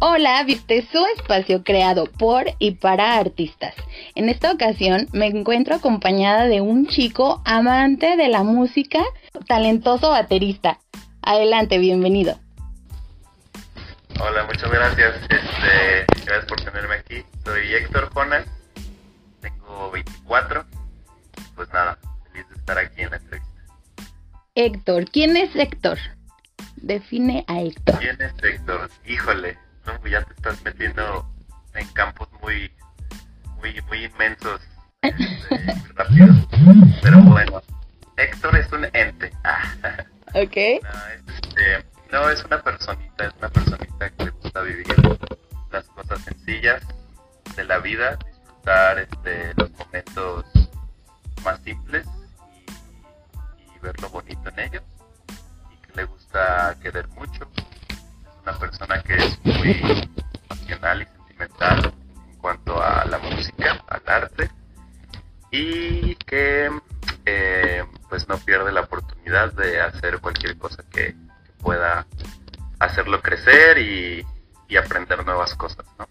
Hola, viste su espacio creado por y para artistas. En esta ocasión me encuentro acompañada de un chico amante de la música, talentoso baterista. Adelante, bienvenido. Hola, muchas gracias. Este, gracias por tenerme aquí. Soy Héctor Jonas, tengo 24. Pues nada, feliz de estar aquí en la entrevista. Héctor, ¿quién es Héctor? Define a Héctor. ¿Quién es Héctor? Híjole, ya te estás metiendo en campos muy, muy, muy inmensos, este, muy rápidos. Pero bueno, Héctor es un ente. ok. No es, este, no, es una personita, es una personita que le gusta vivir las cosas sencillas de la vida, disfrutar este, los momentos más simples y, y ver lo bonito en ellos y que le gusta querer mucho una persona que es muy pasional y sentimental en cuanto a la música, al arte, y que eh, pues no pierde la oportunidad de hacer cualquier cosa que, pueda hacerlo crecer y, aprender nuevas cosas, ¿no?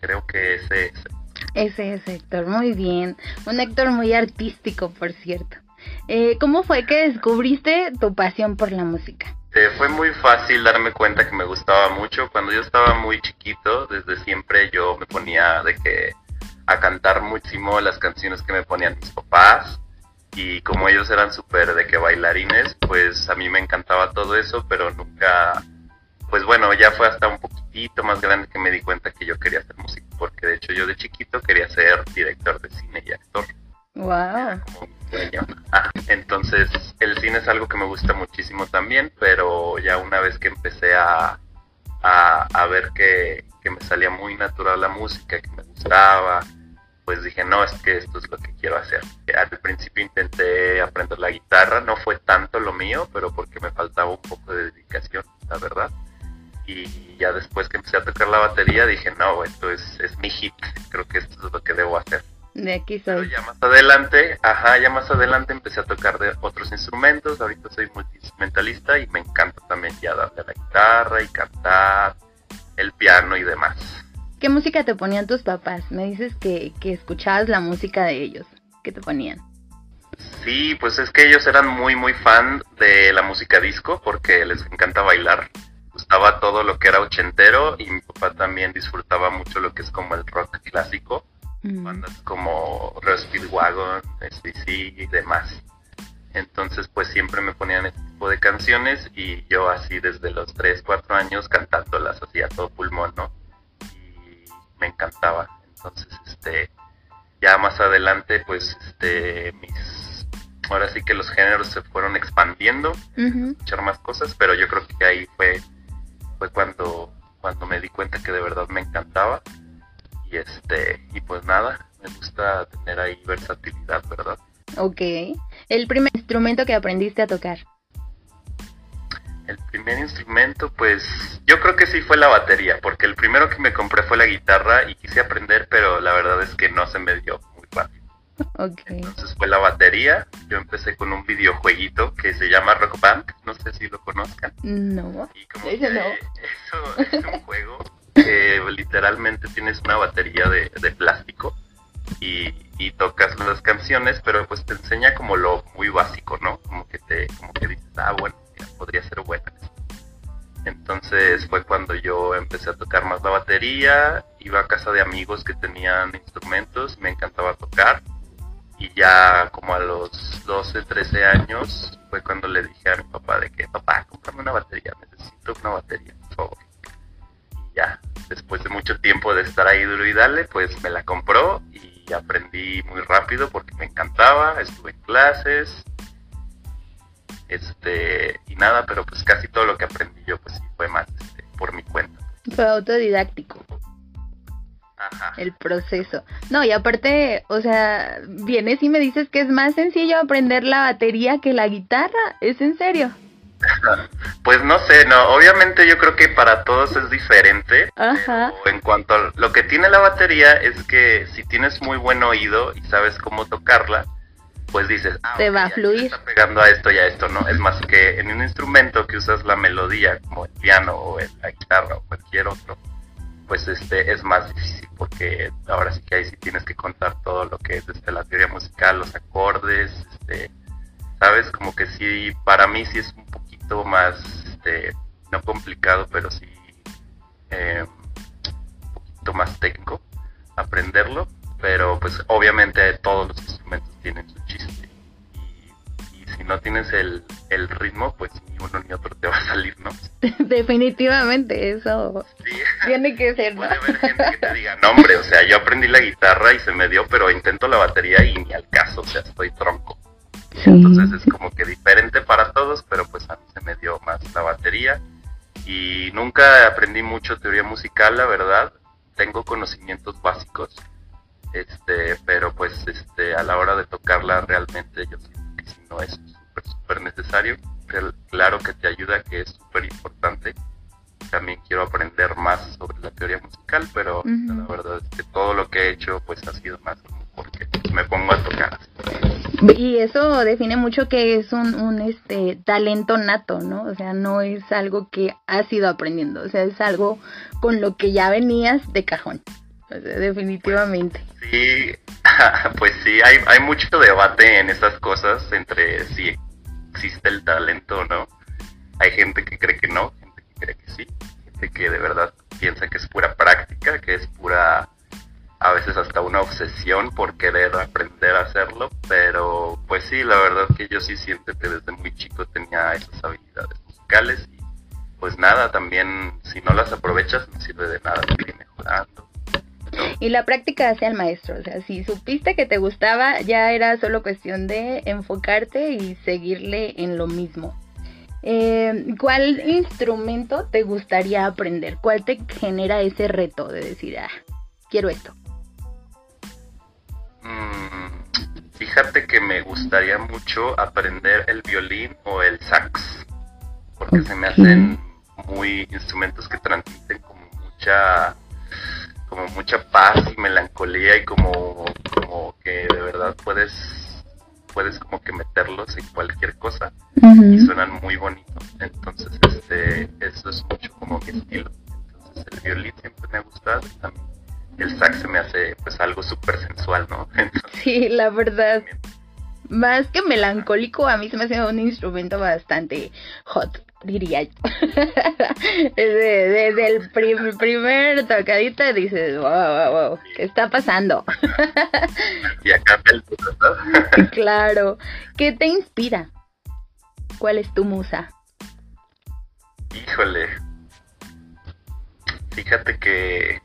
Creo que ese es. Ese es Héctor, muy bien. Un Héctor muy artístico, por cierto. Eh, ¿Cómo fue que descubriste tu pasión por la música? Fue muy fácil darme cuenta que me gustaba mucho. Cuando yo estaba muy chiquito, desde siempre yo me ponía de que a cantar muchísimo las canciones que me ponían mis papás. Y como ellos eran súper de que bailarines, pues a mí me encantaba todo eso, pero nunca, pues bueno, ya fue hasta un poquitito más grande que me di cuenta que yo quería hacer música, porque de hecho yo de chiquito quería ser director de cine y actor. Wow. Ah, entonces, el cine es algo que me gusta muchísimo también, pero ya una vez que empecé a, a, ver que, que, me salía muy natural la música, que me gustaba, pues dije, no, es que esto es lo que quiero hacer. Al principio intenté aprender la guitarra, no fue tanto lo mío, pero porque me faltaba un poco de dedicación, la verdad. Y ya después que empecé a tocar la batería, dije, no, esto es, es mi hit, creo que esto es lo que debo hacer. De aquí soy. Pero ya más adelante, ajá, ya más adelante empecé a tocar de otros instrumentos. Ahorita soy multiinstrumentalista y me encanta también ya darle la guitarra y cantar, el piano y demás. ¿Qué música te ponían tus papás? Me dices que, que escuchabas la música de ellos. ¿Qué te ponían? Sí, pues es que ellos eran muy, muy fan de la música disco porque les encanta bailar. Gustaba todo lo que era ochentero y mi papá también disfrutaba mucho lo que es como el rock clásico Mm. bandas como Speedwagon, SBC y demás. Entonces pues siempre me ponían este tipo de canciones y yo así desde los 3, 4 años cantándolas así a todo pulmón, ¿no? Y me encantaba. Entonces este ya más adelante pues este mis ahora sí que los géneros se fueron expandiendo, escuchar más cosas, pero yo creo que ahí fue fue cuando cuando me di cuenta que de verdad me encantaba y este y pues nada me gusta tener ahí versatilidad verdad Ok. el primer instrumento que aprendiste a tocar. El primer instrumento pues yo creo que sí fue la batería porque el primero que me compré fue la guitarra y quise aprender pero la verdad es que no se me dio muy fácil. Okay. entonces fue la batería. Yo empecé con un videojueguito que se llama Rock Band. No sé si lo conozcan. No. Y como eso es un juego que literalmente tienes una batería de, plástico y, tocas las canciones, pero pues te enseña como lo muy básico, ¿no? Como que te, como que dices, ah, bueno, podría ser buena. Entonces fue cuando yo empecé a tocar más la batería, iba a casa de amigos que tenían instrumentos, me encantaba tocar y ya como a los 12, 13 años fue cuando le dije a mi papá de que, papá, cómprame una batería, necesito una batería, por favor. Ya, después de mucho tiempo de estar ahí duro y dale, pues me la compró y aprendí muy rápido porque me encantaba, estuve en clases, este, y nada, pero pues casi todo lo que aprendí yo pues sí fue más este, por mi cuenta. Fue autodidáctico. Ajá. El proceso. No, y aparte, o sea, vienes y me dices que es más sencillo aprender la batería que la guitarra, ¿es en serio? Pues no sé, no, obviamente yo creo que para todos es diferente. Ajá. en cuanto a lo que tiene la batería es que si tienes muy buen oído y sabes cómo tocarla, pues dices, ah, te va a fluir. Está pegando a esto y a esto, ¿no? Es más que en un instrumento que usas la melodía, como el piano o la guitarra o cualquier otro, pues este es más difícil porque ahora sí que ahí sí tienes que contar todo lo que es desde la teoría musical, los acordes, este, sabes, como que sí, para mí sí es un poquito más, este, no complicado, pero sí eh, un poquito más técnico aprenderlo, pero pues obviamente todos los instrumentos tienen su chiste y, y si no tienes el, el ritmo, pues ni uno ni otro te va a salir, ¿no? Definitivamente, eso tiene que ser, ¿no? Puede haber gente que te diga, no hombre, o sea, yo aprendí la guitarra y se me dio, pero intento la batería y ni al caso, o sea, estoy tronco. Entonces es como que diferente para todos, pero pues a mí se me dio más la batería y nunca aprendí mucho teoría musical, la verdad. Tengo conocimientos básicos, este, pero pues este, a la hora de tocarla realmente yo siento que si no es súper, súper necesario. Claro que te ayuda, que es súper importante. También quiero aprender más sobre la teoría musical, pero la verdad es que todo lo que he hecho pues ha sido más como porque me pongo a tocar. Y eso define mucho que es un, un este talento nato, ¿no? O sea, no es algo que has ido aprendiendo, o sea, es algo con lo que ya venías de cajón. definitivamente. sí, pues sí, hay, hay mucho debate en esas cosas entre si existe el talento o no. Hay gente que cree que no, gente que cree que sí, gente que de verdad piensa que es pura práctica, que es pura a veces hasta una obsesión por querer aprender a hacerlo, pero pues sí, la verdad que yo sí siento que desde muy chico tenía esas habilidades musicales y pues nada, también si no las aprovechas no sirve de nada seguir mejorando. Y la práctica hace al maestro, o sea, si supiste que te gustaba, ya era solo cuestión de enfocarte y seguirle en lo mismo. Eh, ¿Cuál instrumento te gustaría aprender? ¿Cuál te genera ese reto de decir, ah, quiero esto? Mm, fíjate que me gustaría mucho aprender el violín o el sax, porque se me hacen muy instrumentos que transmiten como mucha como mucha paz y melancolía y como, como que de verdad puedes puedes como que meterlos en cualquier cosa. Y suenan muy bonitos. Entonces este eso es mucho como mi estilo. Entonces el violín siempre me ha gustado también el sax se me hace pues algo súper sensual, ¿no? sí, la verdad. Más que melancólico, a mí se me hace un instrumento bastante hot, diría yo. desde, el primer tocadita dices, wow, wow, wow, ¿qué está pasando? y acá el ¿no? Claro. ¿Qué te inspira? ¿Cuál es tu musa? Híjole. Fíjate que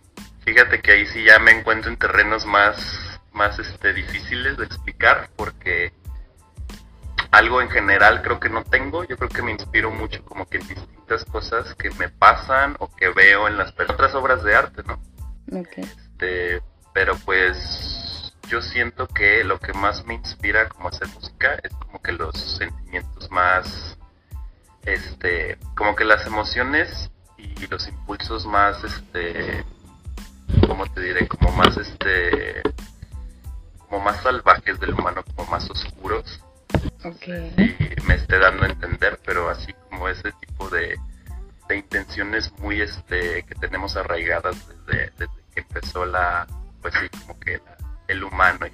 Fíjate que ahí sí ya me encuentro en terrenos más, más este, difíciles de explicar porque algo en general creo que no tengo. Yo creo que me inspiro mucho como que en distintas cosas que me pasan o que veo en las otras obras de arte, ¿no? Este, pero pues yo siento que lo que más me inspira como hacer música es como que los sentimientos más, este, como que las emociones y los impulsos más, este, como te diré? Como más este, como más salvajes del humano, como más oscuros. Okay. Y me esté dando a entender, pero así como ese tipo de, de intenciones muy este que tenemos arraigadas desde, que empezó la, pues sí, como que el humano y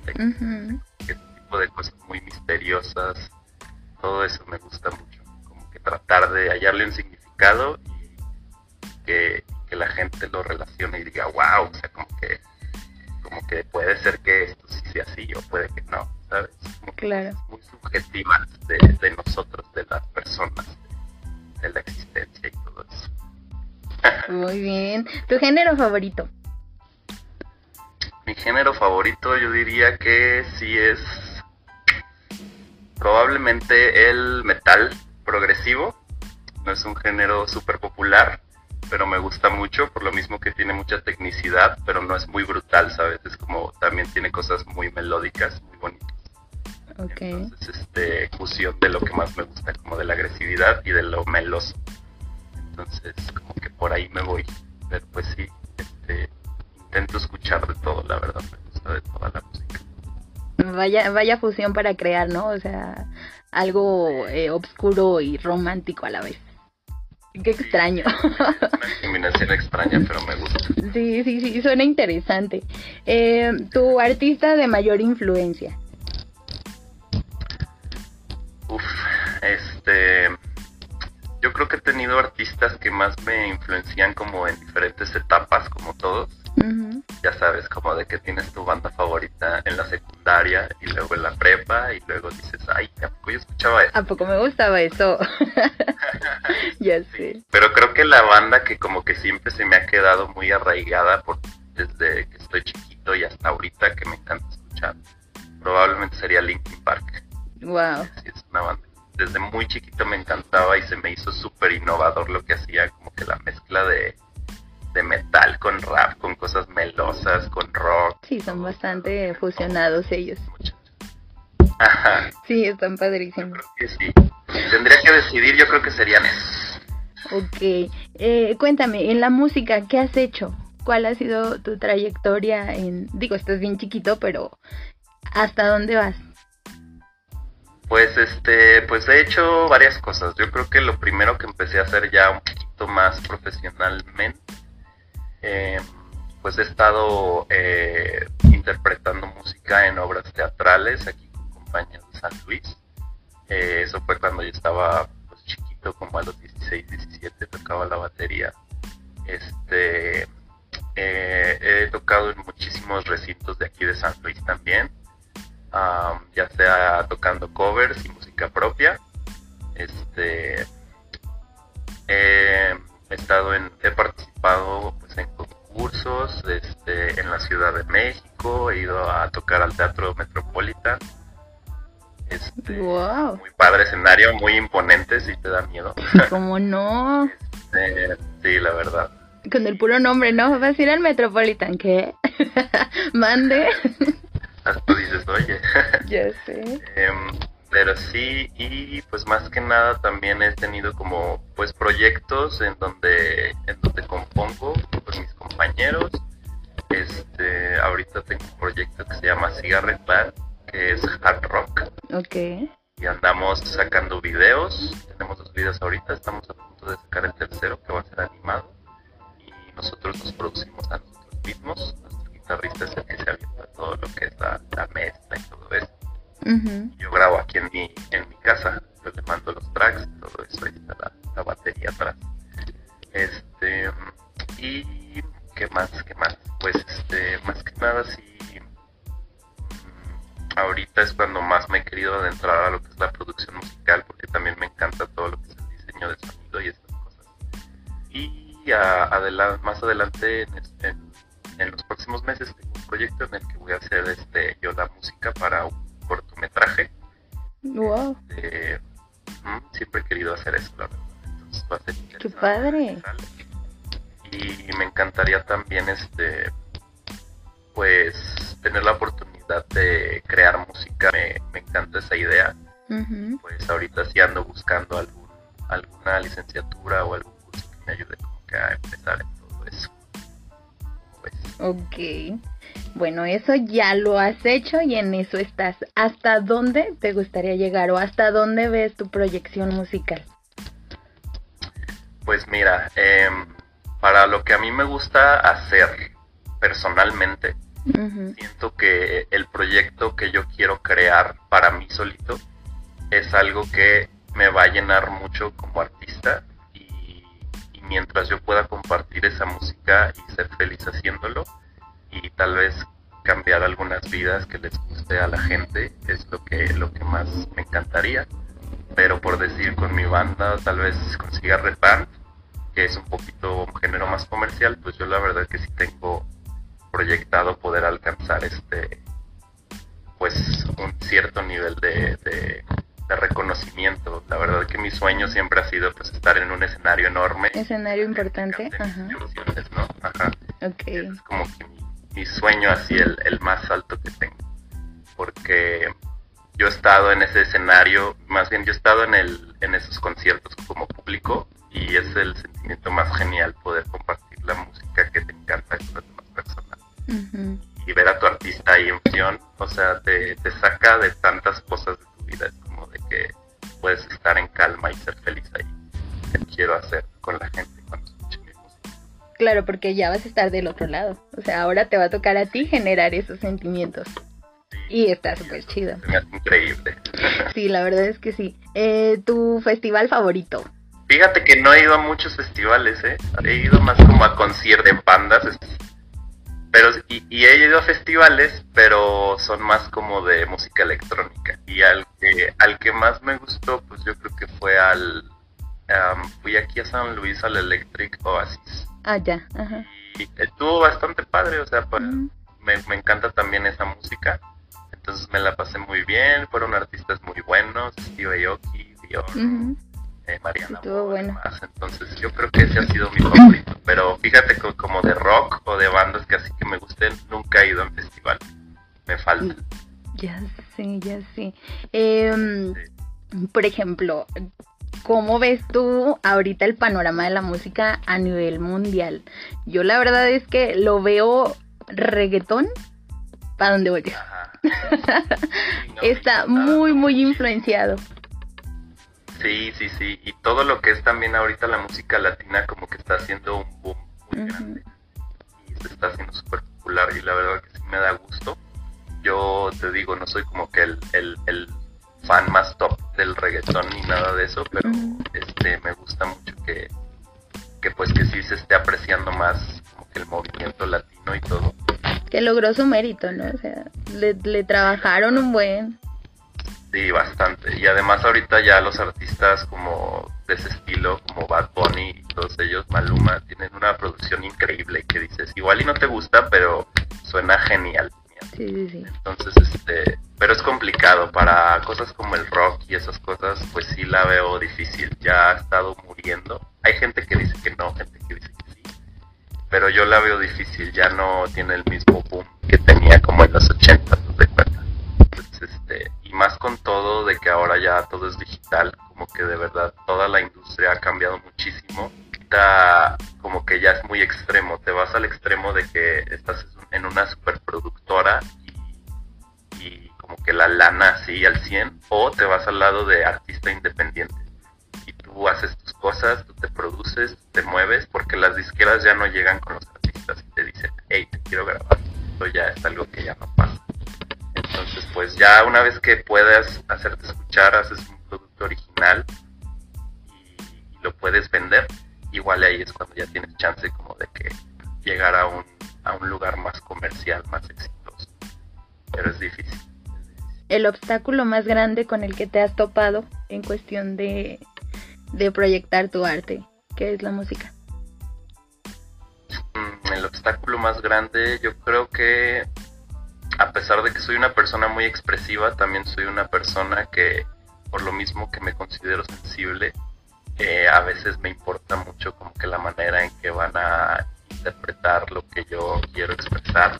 ese tipo de cosas muy misteriosas, todo eso me gusta mucho, como que tratar de hallarle un significado y que que la gente lo relacione y diga, wow, o sea, como que, como que puede ser que esto sí sea así o puede que no, ¿sabes? claro. muy subjetiva de, nosotros, de las personas, de, la existencia y todo eso. muy bien. ¿Tu género favorito? Mi género favorito yo diría que sí es probablemente el metal progresivo. No es un género súper popular, pero me gusta mucho por lo mismo que tiene mucha tecnicidad, pero no es muy brutal, ¿sabes? Es como también tiene cosas muy melódicas, muy bonitas. Okay. Entonces, este, fusión de lo que más me gusta, como de la agresividad y de lo meloso. Entonces, como que por ahí me voy. Pero pues sí, este, intento escuchar de todo, la verdad, me gusta de toda la música. Vaya, vaya fusión para crear, ¿no? O sea, algo eh, oscuro y romántico a la vez. Qué extraño. Una combinación extraña, pero me gusta. Sí, sí, sí, suena interesante. Eh, ¿Tu artista de mayor influencia? Uf, este... Yo creo que he tenido artistas que más me influencian como en diferentes etapas, como todos. Ya sabes, como de que tienes tu banda favorita en la secundaria y luego en la prepa y luego dices, ay, ¿a poco yo escuchaba eso? ¿A poco me gustaba eso? ya sé. Pero creo que la banda que como que siempre se me ha quedado muy arraigada por, desde que estoy chiquito y hasta ahorita que me encanta escuchar, probablemente sería Linkin Park. Wow. Sí, es una banda. Desde muy chiquito me encantaba y se me hizo súper innovador lo que hacía, como que la mezcla de, de metal con rap, con cosas melosas, con rock. Sí, son bastante fusionados ellos. Ajá. Sí, están Yo padrísimos. creo que sí. Si tendría que decidir, yo creo que serían esos. Ok. Eh, cuéntame, en la música, ¿qué has hecho? ¿Cuál ha sido tu trayectoria en... Digo, estás bien chiquito, pero ¿hasta dónde vas? Pues este, pues he hecho varias cosas. Yo creo que lo primero que empecé a hacer ya un poquito más profesionalmente, eh, pues he estado eh, interpretando música en obras teatrales aquí con compañías de San Luis. Eh, eso fue cuando yo estaba pues, chiquito, como a los 16, 17, tocaba la batería. Este, eh, he tocado en muchísimos recintos de aquí de San Luis también um, ya sea tocando covers y música propia. Este, he estado en, he participado pues, en concursos, este, en la Ciudad de México, he ido a tocar al Teatro Metropolitan. Este, Wow. muy padre escenario, muy imponente, si te da miedo. ¿Cómo no? Eh, sí, la verdad. Con el puro nombre, ¿no? Vas a ir al Metropolitan, ¿qué? Mande. Hasta dices, oye. ya sé. Em, pero sí, y pues más que nada también he tenido como pues proyectos en donde, en donde compongo con mis compañeros. Este, ahorita tengo un proyecto que se llama Cigarette Band, que es hard rock. Ok. Y andamos sacando videos. Tenemos dos videos ahorita, estamos a punto de sacar el tercero que va a ser animado. Y nosotros nos producimos a nosotros mismos. Nuestro guitarrista es el que se avienta todo lo que es la, la mezcla y todo yo grabo aquí en mi, en mi casa, yo le mando los tracks, todo eso, ahí está la, batería atrás. Este, y qué más, qué más, pues este, más que nada sí, mm, ahorita es cuando más me he querido adentrar a lo que es la producción musical, porque también me encanta todo lo que es el diseño de sonido y estas cosas. Y a- más adelante, en, este- en los próximos meses, tengo un proyecto en el que voy a hacer este, yo la música para un cortometraje Wow. eh, ujú, siempre he querido hacer eso, la verdad. Entonces va a ser padre. qué sale. Y me encantaría también, este, pues, tener la oportunidad de crear música. Me, me encanta esa idea. Pues ahorita sí ando buscando algún, alguna licenciatura o algún curso que me ayude como que a empezar en todo eso. Pues, Ok. Bueno, eso ya lo has hecho y en eso estás. ¿Hasta dónde te gustaría llegar o hasta dónde ves tu proyección musical? Pues mira, em, para lo que a mí me gusta hacer personalmente, siento que el proyecto que yo quiero crear para mí solito es algo que me va a llenar mucho como artista y, y mientras yo pueda compartir esa música y ser feliz haciéndolo y tal vez cambiar algunas vidas que les guste a la gente es lo que lo que más me encantaría pero por decir con mi banda tal vez con Cigarette Band que es un poquito un género más comercial pues yo la verdad que sí tengo proyectado poder alcanzar este pues un cierto nivel de, de- de reconocimiento la verdad que mi sueño siempre ha sido pues estar en un escenario enorme Escenario importante. Ajá. ¿no? Ajá. Ok. Es como que mi, mi sueño así el, el más alto que tengo. Porque yo he estado en ese escenario más bien yo he estado en el en esos conciertos como público y es el sentimiento más genial poder compartir la música que te encanta con las demás personas. Y ver a tu artista ahí en acción, o sea, te, te saca de tantas cosas de tu vida, es como de que puedes estar en calma y ser feliz ahí. que quiero hacer con la gente Claro, porque ya vas a estar del otro lado. O sea, ahora te va a tocar a ti generar esos sentimientos. Y está súper chido. Increíble. Sí, la verdad es que sí. Eh, ¿Tu festival favorito? Fíjate que no he ido a muchos festivales, ¿eh? He ido más como a conciertos de bandas. Pero, y, y, he ido a festivales, pero son más como de música electrónica. Y al que, al que más me gustó, pues yo creo que fue al... Um, fui aquí a San Luis al Electric Oasis. Ah, ya. Ajá. Y estuvo bastante padre, o sea, pues, me, me encanta también esa música. Entonces me la pasé muy bien, fueron artistas muy buenos, Steve Aoki, uh-huh. eh, Mariana. Estuvo bueno. Entonces yo creo que ese ha sido mi favorito. Pero fíjate que como de rock o de bandas que así que me gusten, nunca he ido a un festival. Me falta. Ya sé, ya sé. Eh, sí. Por ejemplo, ¿cómo ves tú ahorita el panorama de la música a nivel mundial? Yo la verdad es que lo veo reggaetón para donde voy. no, Está muy, muy influenciado. Sí, sí, sí. Y todo lo que es también ahorita la música latina como que está haciendo un boom muy uh -huh. grande. Y se está haciendo súper popular y la verdad que sí me da gusto. Yo te digo, no soy como que el, el, el fan más top del reggaetón ni nada de eso, pero este me gusta mucho que, que pues que sí se esté apreciando más como que el movimiento latino y todo. Que logró su mérito, ¿no? O sea, le, le trabajaron un buen Sí, bastante. Y además ahorita ya los artistas como de ese estilo, como Bad Bunny y todos ellos, Maluma, tienen una producción increíble que dices, igual y no te gusta, pero suena genial. Sí, sí, sí. Entonces, este, pero es complicado para cosas como el rock y esas cosas, pues sí la veo difícil. Ya ha estado muriendo. Hay gente que dice que no, gente que dice que sí. Pero yo la veo difícil, ya no tiene el mismo boom que tenía como en los 80, ¿no te cuenta? Entonces, este, y más con todo de que ahora ya todo es digital, como que de verdad toda la industria ha cambiado muchísimo. Como que ya es muy extremo, te vas al extremo de que estás en una superproductora y, y como que la lana así al 100, o te vas al lado de artista independiente. Y tú haces tus cosas, tú te produces, te mueves, porque las disqueras ya no llegan con los artistas y te dicen, hey, te quiero grabar. Esto ya es algo que ya no pasa. Entonces, pues ya una vez que puedas hacerte escuchar, haces un producto original y, lo puedes vender, igual ahí es cuando ya tienes chance como de que llegar a un, a un lugar más comercial, más exitoso. Pero es difícil. El obstáculo más grande con el que te has topado en cuestión de, de proyectar tu arte, ¿qué es la música? Mm, el obstáculo más grande yo creo que a pesar de que soy una persona muy expresiva, también soy una persona que, por lo mismo que me considero sensible, eh, a veces me importa mucho como que la manera en que van a interpretar lo que yo quiero expresar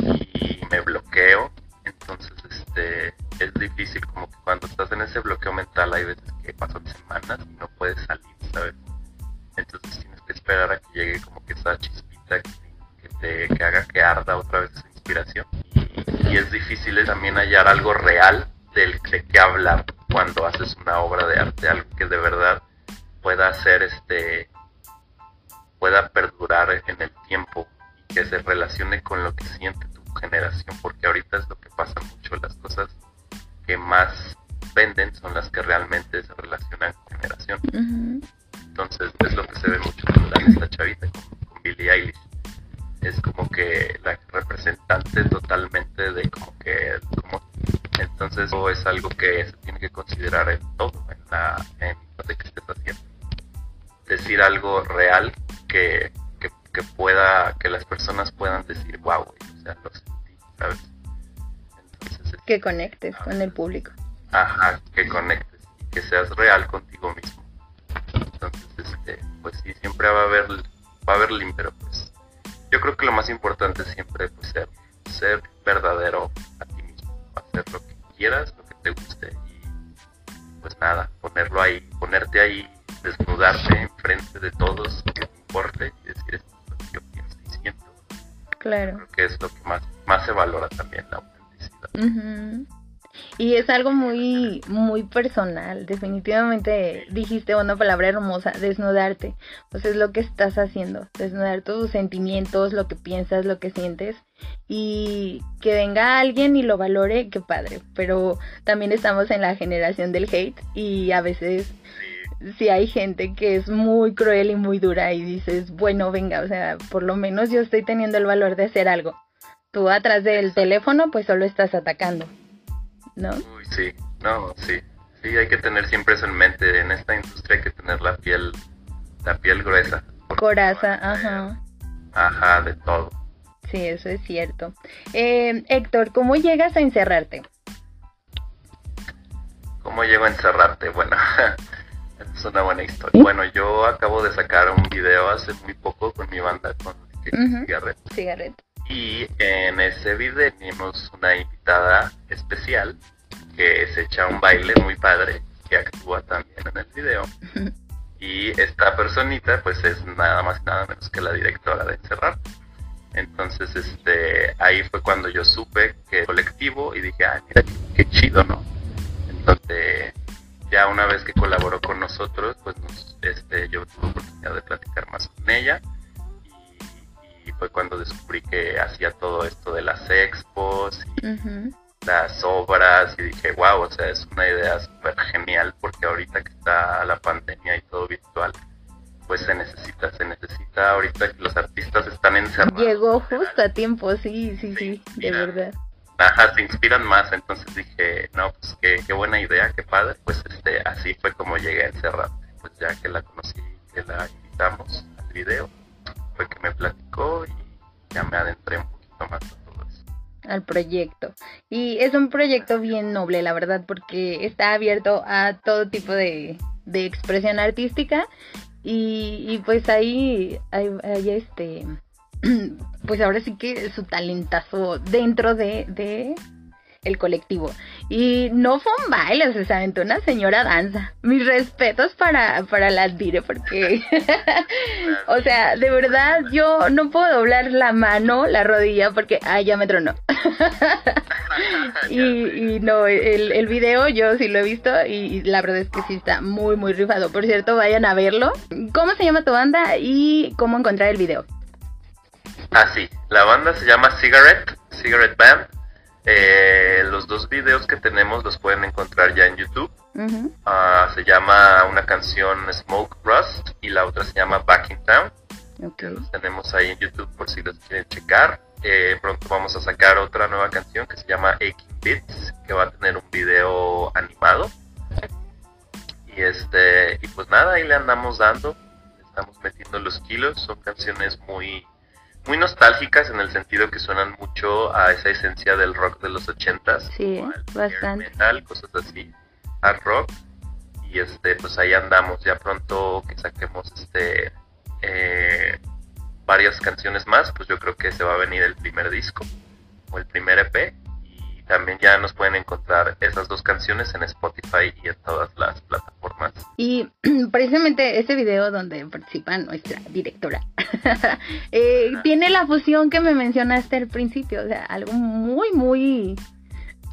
y me bloqueo. Entonces, este, es difícil como que cuando estás en ese bloqueo mental hay veces que pasan semanas y no puedes salir, ¿sabes? Entonces tienes que esperar a que llegue como que esa chispita que, te haga que arda otra vez esa inspiración y es difícil también hallar algo real del de qué hablar cuando haces una obra de arte, algo que de verdad pueda ser este pueda perdurar en el tiempo y que se relacione con lo que siente tu generación, porque ahorita es lo que pasa mucho, las cosas que más venden son las que realmente se relacionan con generación. Uh -huh. Entonces es lo que se ve mucho con esta chavita, con, con Billie Eilish es como que la representante totalmente de como que como entonces eso es algo que se tiene que considerar en todo en la en lo que estés haciendo decir algo real que, que, que pueda que las personas puedan decir wow o sea lo sentí sabes entonces, que conectes con el público. Ajá que conectes que seas real contigo mismo. Entonces este pues sí siempre va a haber va a haber pero pues yo creo que lo más importante siempre pues, ser, ser verdadero a ti mismo, hacer lo que quieras, lo que te guste y pues nada, ponerlo ahí, ponerte ahí, desnudarte enfrente de todos, que te importe y decir esto es lo que yo pienso y siento. Claro. Creo que es lo que más, más se valora también, la autenticidad. Uh -huh. Y es algo muy, muy personal. Definitivamente dijiste una palabra hermosa, desnudarte. Pues es lo que estás haciendo, desnudar tus sentimientos, lo que piensas, lo que sientes. Y que venga alguien y lo valore, qué padre. Pero también estamos en la generación del hate y a veces si hay gente que es muy cruel y muy dura y dices, bueno, venga, o sea, por lo menos yo estoy teniendo el valor de hacer algo. Tú atrás del teléfono pues solo estás atacando, ¿no? Uy, sí, no, sí. Sí, hay que tener siempre eso en mente. En esta industria hay que tener la piel, la piel gruesa. Coraza, ajá. Ajá, de todo. Sí, eso es cierto. Eh, Héctor, ¿cómo llegas a encerrarte? ¿Cómo llego a encerrarte? Bueno, es una buena historia. Bueno, yo acabo de sacar un video hace muy poco con mi banda, con Cigarret. Y en ese video tenemos una invitada especial que se echa un baile muy padre, que actúa también en el video. Y esta personita pues es nada más nada menos que la directora de Encerrar. Entonces este ahí fue cuando yo supe que colectivo y dije, ay, mira qué chido, ¿no? Entonces ya una vez que colaboró con nosotros, pues este, yo tuve oportunidad de platicar más con ella. Y, fue cuando descubrí que hacía todo esto de las expos y las obras y dije, wow, o sea, es una idea súper genial porque ahorita que está la pandemia y todo virtual, pues se necesita, se necesita ahorita que los artistas están encerrados. Llegó justo a tiempo, sí, sí, sí, de verdad ajá, se inspiran más. Entonces dije, no, pues qué, buena idea, qué padre. Pues este, así fue como llegué a encerrar. Pues ya que la conocí, que la invitamos al video, fue que me platicó y ya me adentré un poquito más a todo eso. Al proyecto. Y es un proyecto bien noble, la verdad, porque está abierto a todo tipo de, de expresión artística. Y, y pues ahí hay, hay este pues ahora sí que su talentazo dentro de, de el colectivo. Y no fue un baile, o sea, se aventó una señora danza. Mis respetos para, para la Dire, porque, o sea, de verdad yo no puedo doblar la mano, la rodilla, porque, ay, ya me tronó. y, y no, el, el video yo sí lo he visto y la verdad es que sí está muy, muy rifado. Por cierto, vayan a verlo. ¿Cómo se llama tu banda y cómo encontrar el video? Ah, sí. La banda se llama Cigarette, Cigarette Band. Eh, los dos videos que tenemos los pueden encontrar ya en YouTube. Ah, se llama una canción Smoke Rust y la otra se llama Back in Town. Los tenemos ahí en YouTube por si los quieren checar. Eh, pronto vamos a sacar otra nueva canción que se llama Aching Beats, que va a tener un video animado. Y este, y pues nada, ahí le andamos dando, estamos metiendo los kilos, son canciones muy muy nostálgicas en el sentido que suenan mucho a esa esencia del rock de los ochentas. Sí, bastante. Metal, cosas así, hard rock. Y este, pues ahí andamos, ya pronto que saquemos este eh, varias canciones más, pues yo creo que se va a venir el primer disco o el primer EP también ya nos pueden encontrar esas dos canciones en Spotify y en todas las plataformas. Y precisamente ese video donde participa nuestra directora eh, tiene la fusión que me mencionaste al principio, o sea, algo muy, muy,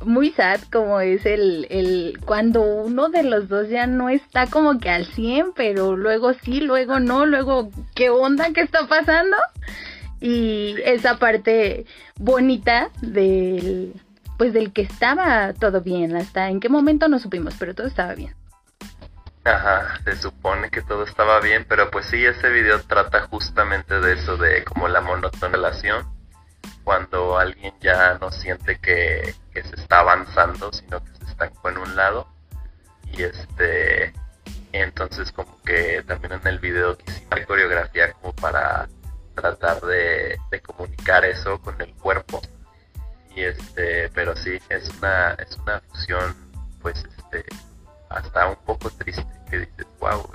muy sad como es el, el cuando uno de los dos ya no está como que al 100, pero luego sí, luego no, luego qué onda, qué está pasando. Y esa parte bonita del pues del que estaba todo bien, hasta en qué momento no supimos, pero todo estaba bien. Ajá, se supone que todo estaba bien, pero pues sí, ese video trata justamente de eso, de como la monótona relación, cuando alguien ya no siente que, se está avanzando, sino que se estancó en un lado. Y este, entonces como que también en el video quisimos coreografía como para tratar de comunicar eso con el cuerpo y este pero sí es una es una fusión pues este hasta un poco triste que dices wow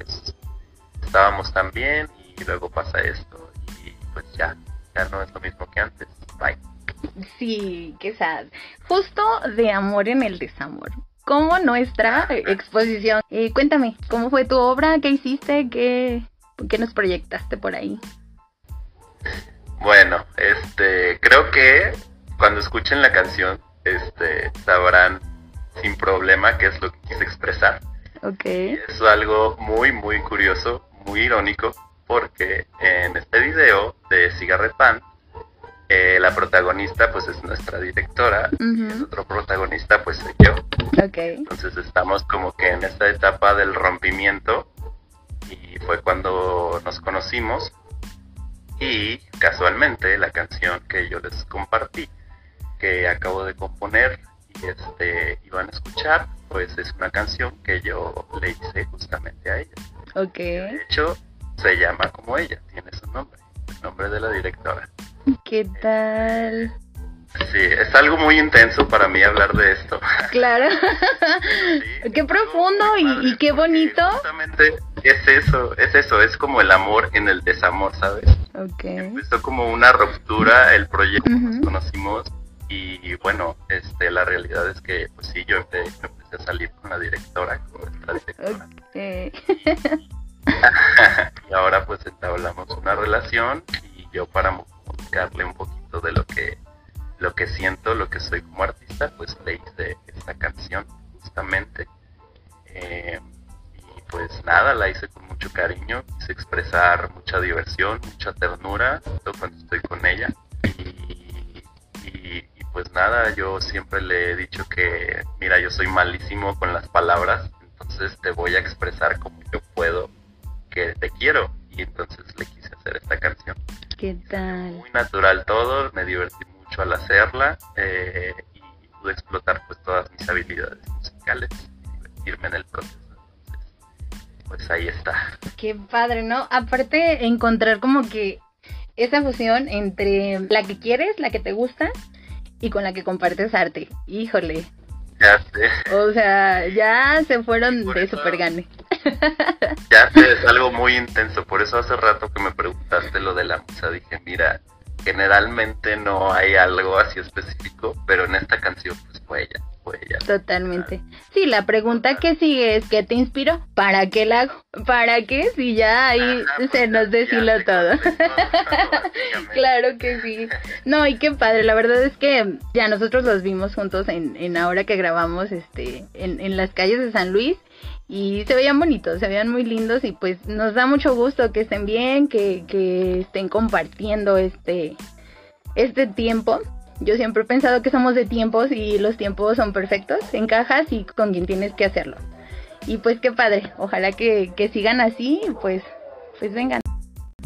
estábamos tan bien y luego pasa esto y pues ya ya no es lo mismo que antes. Bye sí qué sad. Justo de amor en el desamor. Como nuestra exposición eh, cuéntame cómo fue tu obra qué hiciste qué qué nos proyectaste por ahí bueno este creo que cuando escuchen la canción, este, sabrán sin problema, que es lo que quise expresar. Ok. Es algo muy, muy curioso, muy irónico, porque en este video de Cigarette Pan, eh, la protagonista pues es nuestra directora y el otro protagonista pues soy yo. Ok. Entonces estamos como que en esta etapa del rompimiento y fue cuando nos conocimos y casualmente la canción que yo les compartí que acabo de componer y este iban a escuchar pues es una canción que yo le hice justamente a ella. Ok. De hecho se llama como ella, tiene su nombre, el nombre de la directora. ¿Qué tal? Sí, es algo muy intenso para mí hablar de esto. Claro. Sí, qué profundo y, padre, y qué bonito. Justamente es eso, es eso, es como el amor en el desamor, ¿sabes? Ok. Empezó como una ruptura el proyecto, Ujú. nos conocimos y bueno, este, la realidad es que pues sí, yo empe- empecé a salir con la directora, con nuestra directora. Ok. y ahora pues entablamos una relación y yo para comunicarle un poquito de lo que lo que siento, lo que soy como artista, pues le hice esta canción justamente. Eh, y pues nada, la hice con mucho cariño, quise expresar mucha diversión, mucha ternura, todo cuando estoy con ella. Y, nada, yo siempre le he dicho que, mira, yo soy malísimo con las palabras, entonces te voy a expresar como yo puedo que te quiero. Y entonces le quise hacer esta canción. ¿Qué tal? Muy natural todo, me divertí mucho al hacerla eh, y pude explotar pues todas mis habilidades musicales y divertirme en el proceso. Entonces, pues ahí está. Qué padre, ¿no? Aparte, encontrar como que esa fusión entre la que quieres, la que te gusta y con la que compartes arte. Híjole. Ya sé, O sea, ya se fueron de eso- super gane. ya sé, es algo muy intenso. Por eso hace rato que me preguntaste lo de la musa, dije, mira, generalmente no hay algo así específico, pero en esta canción pues fue ella, ella. Totalmente. Sí, la pregunta que sigue es ¿qué te inspiró? ¿Para qué la hago? ¿Para qué? Si ya ahí Ajá, pues se nos deshiló todo. Claro que sí. No, y qué padre. La verdad es que ya nosotros los vimos juntos en, en ahora que grabamos este en, en las calles de San Luis y se veían bonitos, se veían muy lindos y pues nos da mucho gusto que estén bien, que, que estén compartiendo este, este tiempo. Yo siempre he pensado que somos de tiempos y los tiempos son perfectos, encajas y con quien tienes que hacerlo. Y pues qué padre, ojalá que, que sigan así, pues, pues vengan.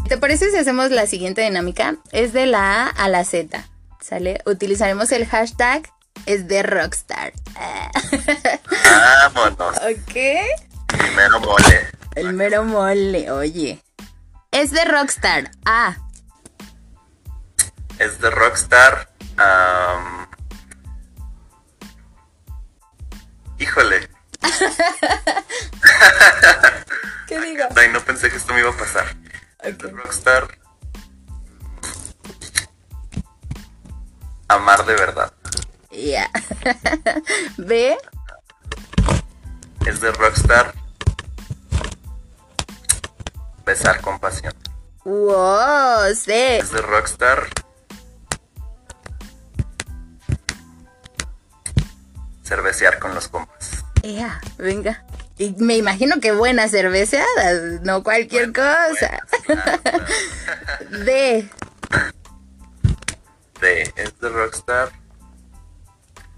¿Te parece si hacemos la siguiente dinámica? Es de la A a la Z, ¿sale? Utilizaremos el hashtag es de Rockstar. Ah. Vámonos, ok. primero mole. El mero mole, oye. Es de Rockstar. Ah, Es de Rockstar. Híjole, ¿qué digo? ay, no pensé que esto me iba a pasar. Es de Rockstar. Amar de verdad. Ya. ¿Ve? Es de Rockstar. Besar con pasión. Wow, sí. Es de Rockstar. Cervecear con los compas. Ya, venga. Y me imagino que buenas cerveceadas, no cualquier cosa. Claro, claro. De. De, es de Rockstar.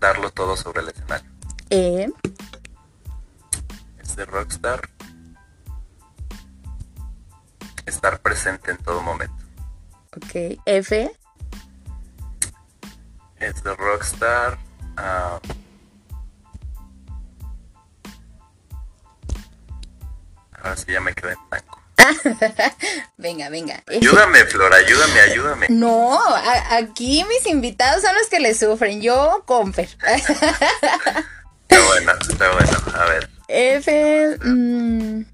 Darlo todo sobre el escenario. E. Es de Rockstar. Estar presente en todo momento. Ok. F. Es de Rockstar. ah, ahora sí ya me quedé en blanco. Venga, venga. Ayúdame, Flor, ayúdame, ayúdame. No, aquí mis invitados son los que le sufren. Yo, Comper. Está bueno, está bueno. A ver. F. mm,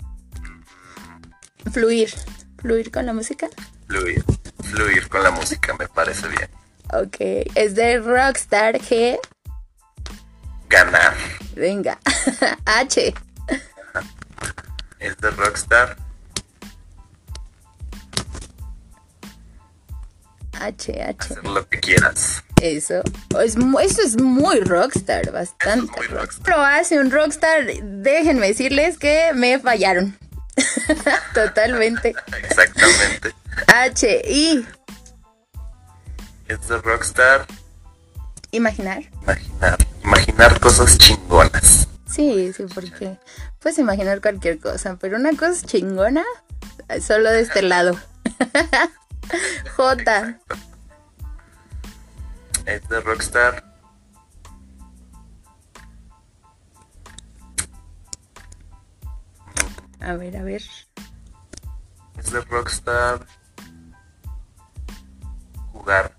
fluir. Fluir con la música. Fluir. Fluir con la música, me parece bien. Ok. Es de Rockstar G. Ganar. Venga. H. Es de Rockstar. H, H. Hacer lo que quieras. Eso. Es, eso es muy rockstar, bastante. muy rockstar. Hace un rockstar. Déjenme decirles que me fallaron. Totalmente. Exactamente. H, I. Es de rockstar. Imaginar. Imaginar. Imaginar cosas chingonas. Sí, sí, porque puedes imaginar cualquier cosa, pero una cosa chingona, solo de este lado. J. Es de Rockstar. A ver, a ver. Es de Rockstar. Jugar.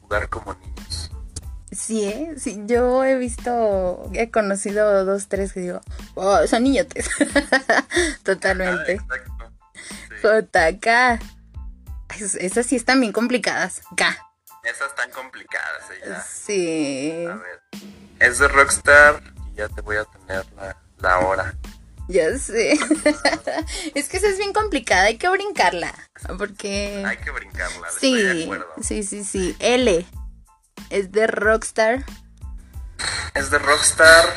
Jugar como niños. Sí, ¿eh? Sí, yo he visto, he conocido dos, tres que digo, oh, son niñotes. Totalmente. Ah, JK. esas sí están bien complicadas. K. Esas están complicadas. Sí. A ver. Es de Rockstar y ya te voy a tener la, la hora. Ya sé. es que esa es bien complicada, hay que brincarla. Porque. Hay que brincarla, sí, estoy de acuerdo. Sí, sí, sí. L. Es de Rockstar. Es de Rockstar.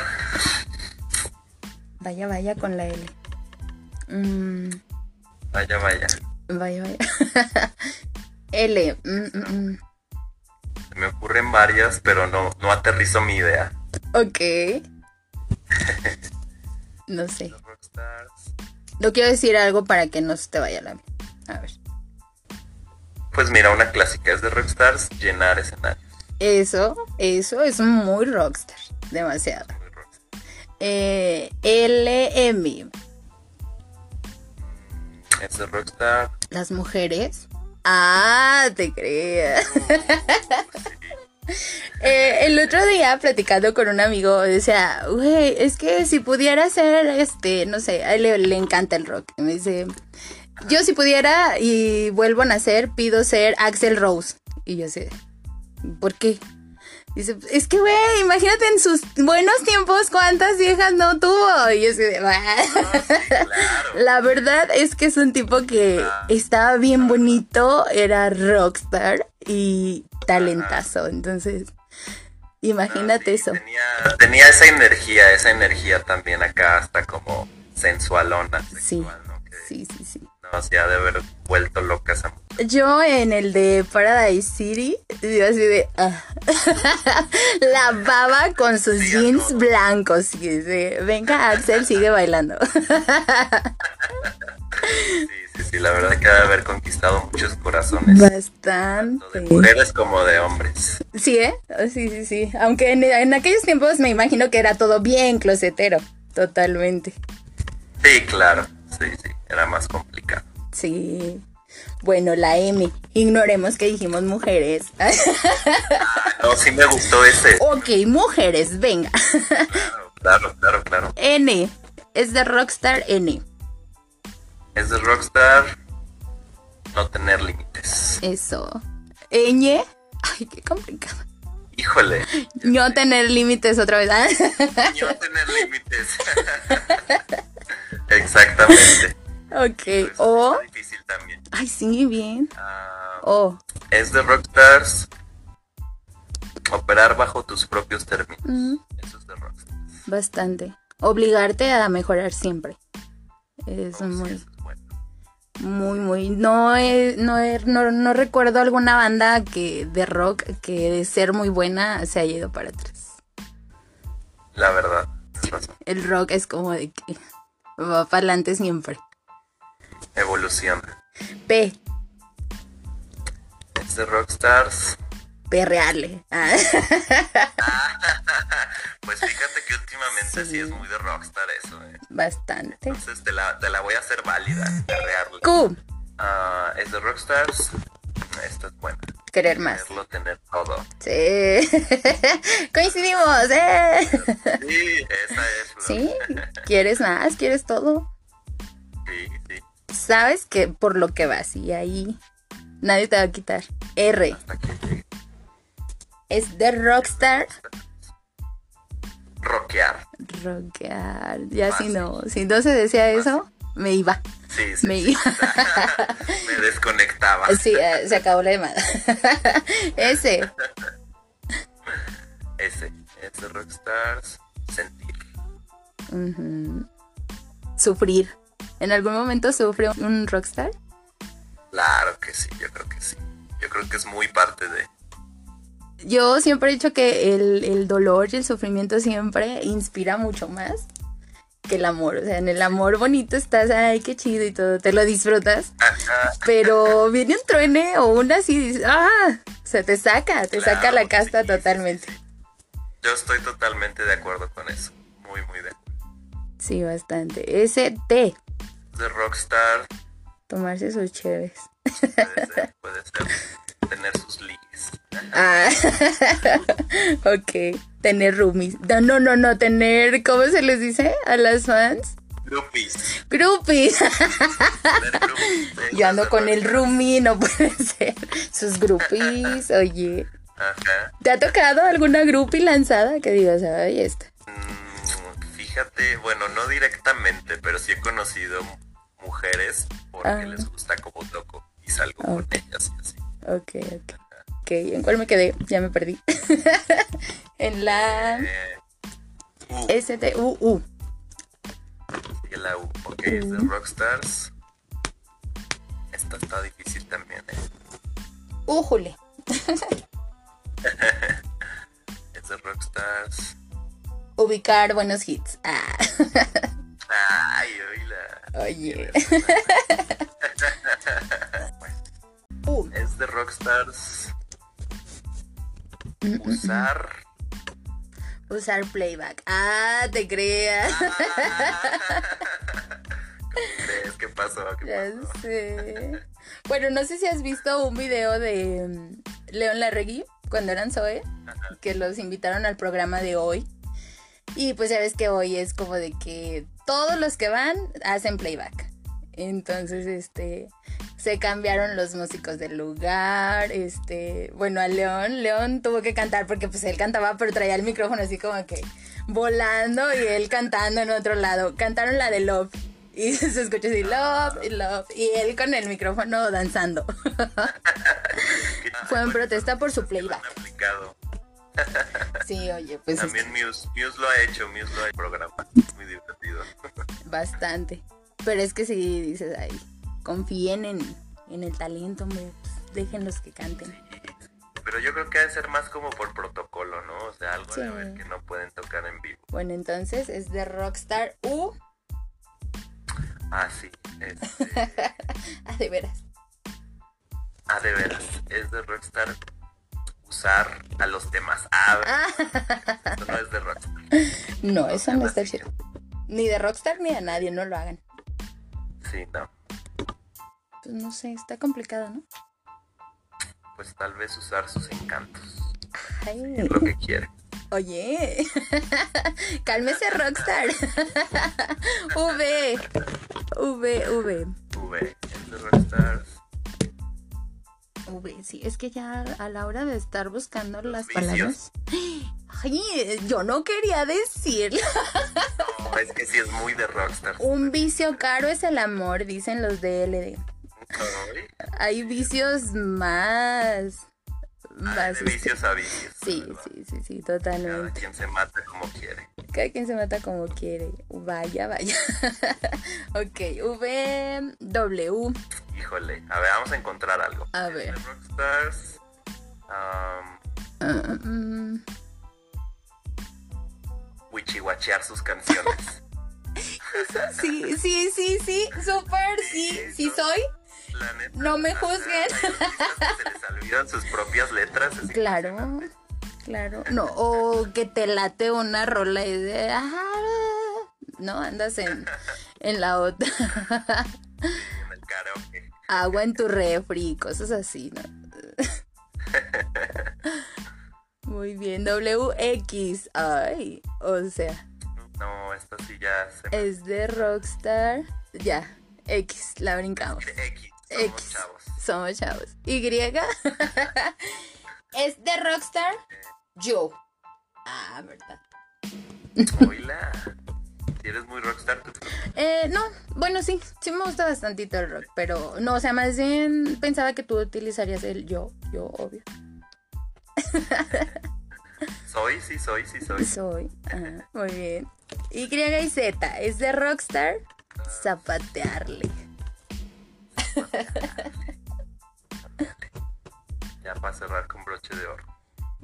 Vaya, vaya con la L. Mm, Vaya, vaya. vaya, vaya. L. mm, mm. Se me ocurren varias, pero no, no aterrizo mi idea. Ok. No sé. No quiero decir algo para que no se te vaya la A ver. Pues mira, una clásica es de Rockstars, llenar escenarios. Eso, eso es muy rockstar. Demasiado. Eh, LM. Es Rockstar. Las mujeres. Ah, te creas. Eh, el otro día platicando con un amigo decía, güey, es que si pudiera ser, este, no sé, a él le, le encanta el rock. Me dice, yo si pudiera y vuelvo a nacer, pido ser Axel Rose. Y yo sé, ¿por qué? Dice, es que, güey, imagínate en sus buenos tiempos cuántas viejas no tuvo. Y yo sé, claro. la verdad es que es un tipo que estaba bien bonito, era rockstar y talentazo. Entonces, imagínate Sí, eso. Tenía, tenía esa energía, esa energía también acá, hasta como sensualona. Sí, Sexual, ¿no? Que, sí, sí, sí. De haber vuelto loca esa mujer. Yo en el de Paradise City, yo así de... ah. la baba con sus Sí, jeans no. blancos. Y dice, venga Axel, sigue bailando. Sí, sí, sí, la verdad que ha de haber conquistado muchos corazones. Tanto de Bastante. mujeres como de hombres. Sí, ¿eh? Sí, sí, sí. Aunque en, en aquellos tiempos me imagino que era todo bien closetero. Totalmente. Sí, claro. Sí, sí, era más complicado. Sí. Bueno, la M. Ignoremos que dijimos mujeres. No, sí me gustó ese. ok, mujeres, venga. Claro, claro, claro. N. Es de Rockstar N. Es de Rockstar no tener límites. Eso. Ñ. Ay, qué complicado. Híjole, No tener límites otra vez. ¿ah? no tener límites. Exactamente. Ok. O. difícil también. Ay, sí, bien. Ah, O. es de Rockstars operar bajo tus propios términos. Mm, Eso es de Rockstars. bastante. Obligarte a mejorar siempre. Es Sí, muy. eso es bueno. Muy, muy. No, he- no, he- no, no recuerdo alguna banda que de rock que de ser muy buena se haya ido para atrás. La verdad. El rock es como de que va para adelante siempre. Evoluciona. P. Es de Rockstars. Perrearle. Ah. Pues fíjate que últimamente sí, Sí. es muy de Rockstar eso. eh. Bastante. Entonces te la, te la voy a hacer válida. perrearle. Q. Ah, es de Rockstars. Esta es buena. Querer más. Tenerlo, tener todo. Sí. Coincidimos, ¿eh? Sí, esa es. Sí. ¿Quieres más? ¿Quieres todo? Sí, sí. Sabes que por lo que vas y ahí nadie te va a quitar. R. Es de Rockstar. Rockear. Rockear. Ya si no, si no se decía eso, me iba. Sí, sí. Me sí. iba. Me desconectaba. Sí, eh, se acabó la llamada. Ese. ese, ese Rockstars, sentir. Sufrir. ¿En algún momento sufre un rockstar? Claro que sí, yo creo que sí. Yo creo que es muy parte de... Yo siempre he dicho que el, el dolor y el sufrimiento siempre inspira mucho más que el amor. O sea, en el amor bonito estás, ay, qué chido y todo, te lo disfrutas. Ajá, Pero viene un truene o una así, dices, ah, se te saca, te saca la casta sí, sí, totalmente. sí. Yo estoy totalmente de acuerdo con eso. Muy, muy de acuerdo. Sí, bastante. Ese té, De Rockstar tomarse sus chéves. puede ser, puede ser tener sus. Ah, ok. Tener roomies. No, no, no, no, tener, ¿cómo se les dice a las fans? Groupies. Groupies. Yo ando con el roomie, no puede ser. Sus groupies, oye. Ajá. ¿Te ha tocado alguna groupie lanzada que digas, ay, esta? Mm, Fíjate, bueno, no directamente, pero sí he conocido mujeres porque Ah. les gusta como toco y salgo Ah, con ellas y así. Ok, ok. Ok, ¿en cuál me quedé? Ya me perdí. en la Eh, U, STUU. sigue la U, ok, es de. Rockstars. Esta está difícil también, ¿eh? Újule. Es de Rockstars. Ubicar buenos hits. Ah. Ay, oíla. Oye. Uh. Es de Rockstars. Mm, mm, mm. Usar. Usar playback. Ah, te creas. ¿Cómo crees? ¿Qué pasó? ¿Qué Ya pasó? sé. Bueno, no sé si has visto un video de León Larregui cuando eran Zoe, Ajá. que los invitaron al programa de hoy. Y pues ya ves que hoy es como de que todos los que van hacen playback. Entonces, este, se cambiaron los músicos del lugar, este, bueno, a León, León tuvo que cantar porque pues él cantaba, pero traía el micrófono así como que volando y él cantando en otro lado. Cantaron la de Love y se escucha así Love y Love y él con el micrófono danzando. Fue en protesta por su playback. Sí, oye, pues es También Muse, Muse lo ha hecho, Muse lo ha hecho programa. Muy divertido. bastante. Pero es que si dices, ay, confíen en, en el talento, hombre, pues, déjenlos que canten. Pero yo creo que ha de ser más como por protocolo, ¿no? O sea, algo de ver que no pueden tocar en vivo. Bueno, entonces es de Rockstar U. Ah, sí. Este, Ah, de veras. ah, de veras. Es de Rockstar usar a los demás. Ah, esto no es de Rockstar. no, eso no está chido. Ni de Rockstar ni a nadie, no lo hagan. Sí, no. Pues no sé, está complicado, ¿no? Pues tal vez usar sus encantos. Ay, Es lo que quiere. oye, cálmese Rockstar. v, V, V. V. Es de Rockstars. V, sí, es que ya a la hora de estar buscando las vicios. palabras. Ay, yo no quería decirlo. No, es que sí es muy de Rockstar. Un vicio caro es el amor, dicen los DLD. Ay, Hay vicios más. Más de vicios a vicios. Sí, sí, sí, sí, Cada totalmente. quien se mata como quiere. Cada quien se mata como quiere. Vaya, vaya. ok, V, W. Híjole, a ver, vamos a encontrar algo. A ver. Rockstars. am, Ah, mm, wichihuachear sus canciones. sí, sí, sí, sí, súper, sí, sí soy. No me juzguen. Sus propias letras. Claro, claro. No, o que te late una rola y de. "Ah", No, andas en, en la otra. En el karaoke. Agua en tu refri, cosas así, ¿no? Muy bien, WX. Ay, o sea, No, esto sí ya se me... es de Rockstar. Ya, X, la brincamos. X. X. chavos. Somos chavos. Y. es de Rockstar. Yo. Ah, verdad. Si eres muy rockstar, Eh, no, bueno, sí, sí me gusta bastantito el rock, pero no, o sea, más bien pensaba que tú utilizarías el yo, yo, obvio. Soy, sí, soy, sí, soy. Soy. Ajá, muy bien. Y y Z, es de Rockstar. Zapatearle. Ya para cerrar con broche de oro.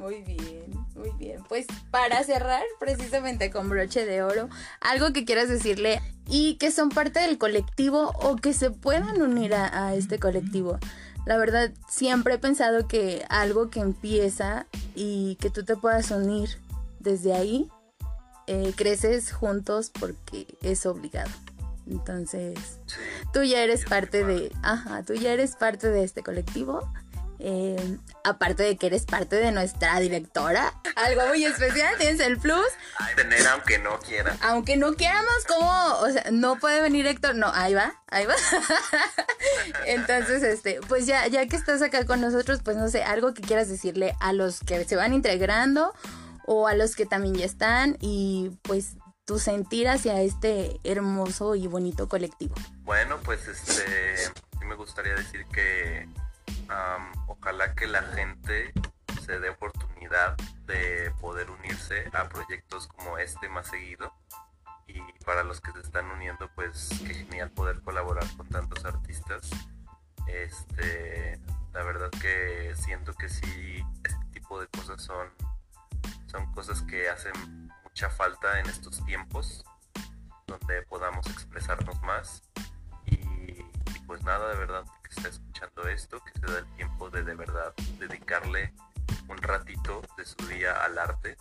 Muy bien, muy bien. Pues para cerrar precisamente con broche de oro, algo que quieras decirle y que son parte del colectivo o que se puedan unir a, este colectivo. La verdad, siempre he pensado que algo que empieza y que tú te puedas unir desde ahí, eh, creces juntos porque es obligado. Entonces, tú ya eres parte de, ajá, tú ya eres parte de este colectivo eh, aparte de que eres parte de nuestra directora, algo muy especial, tienes el plus. tener aunque no quiera. Aunque no quieramos, ¿cómo? O sea, no puede venir Héctor. No, ahí va, ahí va. Entonces, este, pues ya, ya que estás acá con nosotros, pues no sé, algo que quieras decirle a los que se van integrando o a los que también ya están y pues tu sentir hacia este hermoso y bonito colectivo. Bueno, pues este, sí me gustaría decir que ojalá que la gente se dé oportunidad de poder unirse a proyectos como este más seguido. Y para los que se están uniendo, pues qué genial poder colaborar con tantos artistas. Este, la verdad que siento que sí, este tipo de cosas son, son cosas que hacen falta en estos tiempos, donde podamos expresarnos más. y pues nada, de verdad, está escuchando esto, que se da el tiempo de de verdad dedicarle un ratito de su día al arte,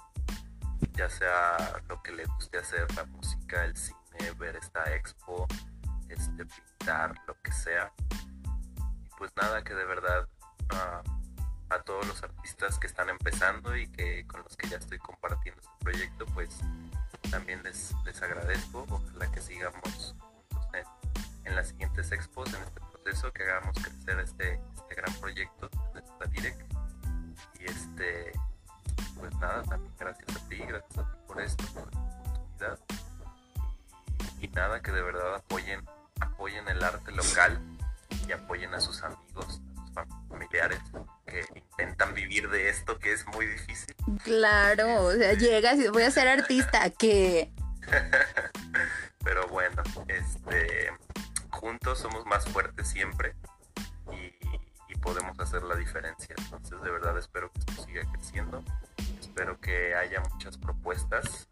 ya sea lo que le guste hacer, la música, el cine, ver esta expo, este, pintar, lo que sea. Y pues nada, que de verdad a todos los artistas que están empezando y que con los que ya estoy compartiendo este proyecto, pues también les, les agradezco. Ojalá que sigamos en, las siguientes expos, en este eso, que hagamos crecer este, este gran proyecto de esta Direct. Y este, pues nada, también gracias a ti, gracias a ti por esto, por la oportunidad. Y, nada, que de verdad apoyen, apoyen el arte local y apoyen a sus amigos, a sus familiares que intentan vivir de esto que es muy difícil. Claro, o sea, llegas y voy a ser artista, que... Pero bueno, este juntos somos más fuertes siempre y, podemos hacer la diferencia. Entonces de verdad espero que esto siga creciendo. Espero que haya muchas propuestas.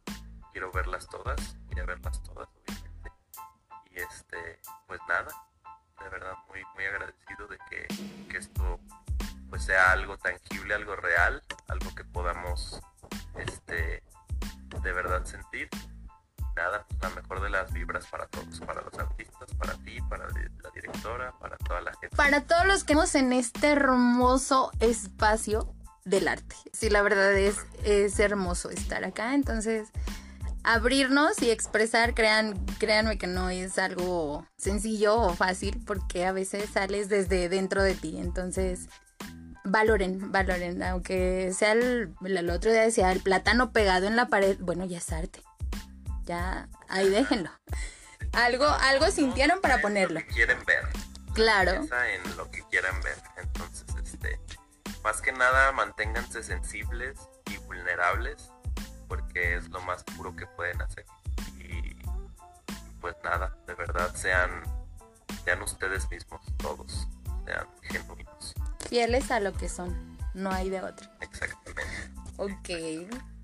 Quiero verlas todas. A verlas todas, obviamente. Y este, pues nada, de verdad muy, muy agradecido de que, que esto pues sea algo tangible, algo real, algo que podamos este de verdad sentir nada, la mejor de las vibras para todos, para los artistas, para ti, para la directora, para toda la gente. Para todos los que estamos en este hermoso espacio del arte. Sí, la verdad es, es hermoso estar acá, entonces abrirnos y expresar, crean, créanme que no es algo sencillo o fácil porque a veces sales desde dentro de ti, entonces valoren, valoren, aunque sea el, el otro día decía el plátano pegado en la pared, bueno, ya es arte ya ahí déjenlo. Algo, algo sintieron para ponerlo. quieren ver. Claro. En lo que quieran ver. Entonces, este, más que nada, manténganse sensibles y vulnerables, porque es lo más puro que pueden hacer. Y pues nada, de verdad, sean, sean ustedes mismos, todos, sean genuinos. Fieles a lo que son, no hay de otro. Exactamente. Ok.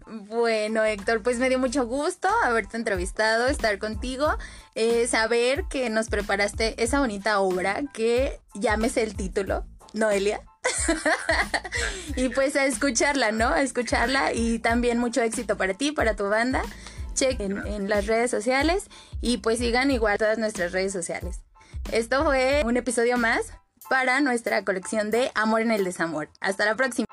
Bueno, Héctor, pues me dio mucho gusto haberte entrevistado, estar contigo, eh, saber que nos preparaste esa bonita obra que llámese el título, Noelia. y pues a escucharla, ¿no? A escucharla y también mucho éxito para ti, para tu banda. Chequen en las redes sociales y pues sigan igual todas nuestras redes sociales. Esto fue un episodio más para nuestra colección de Amor en el Desamor. Hasta la próxima.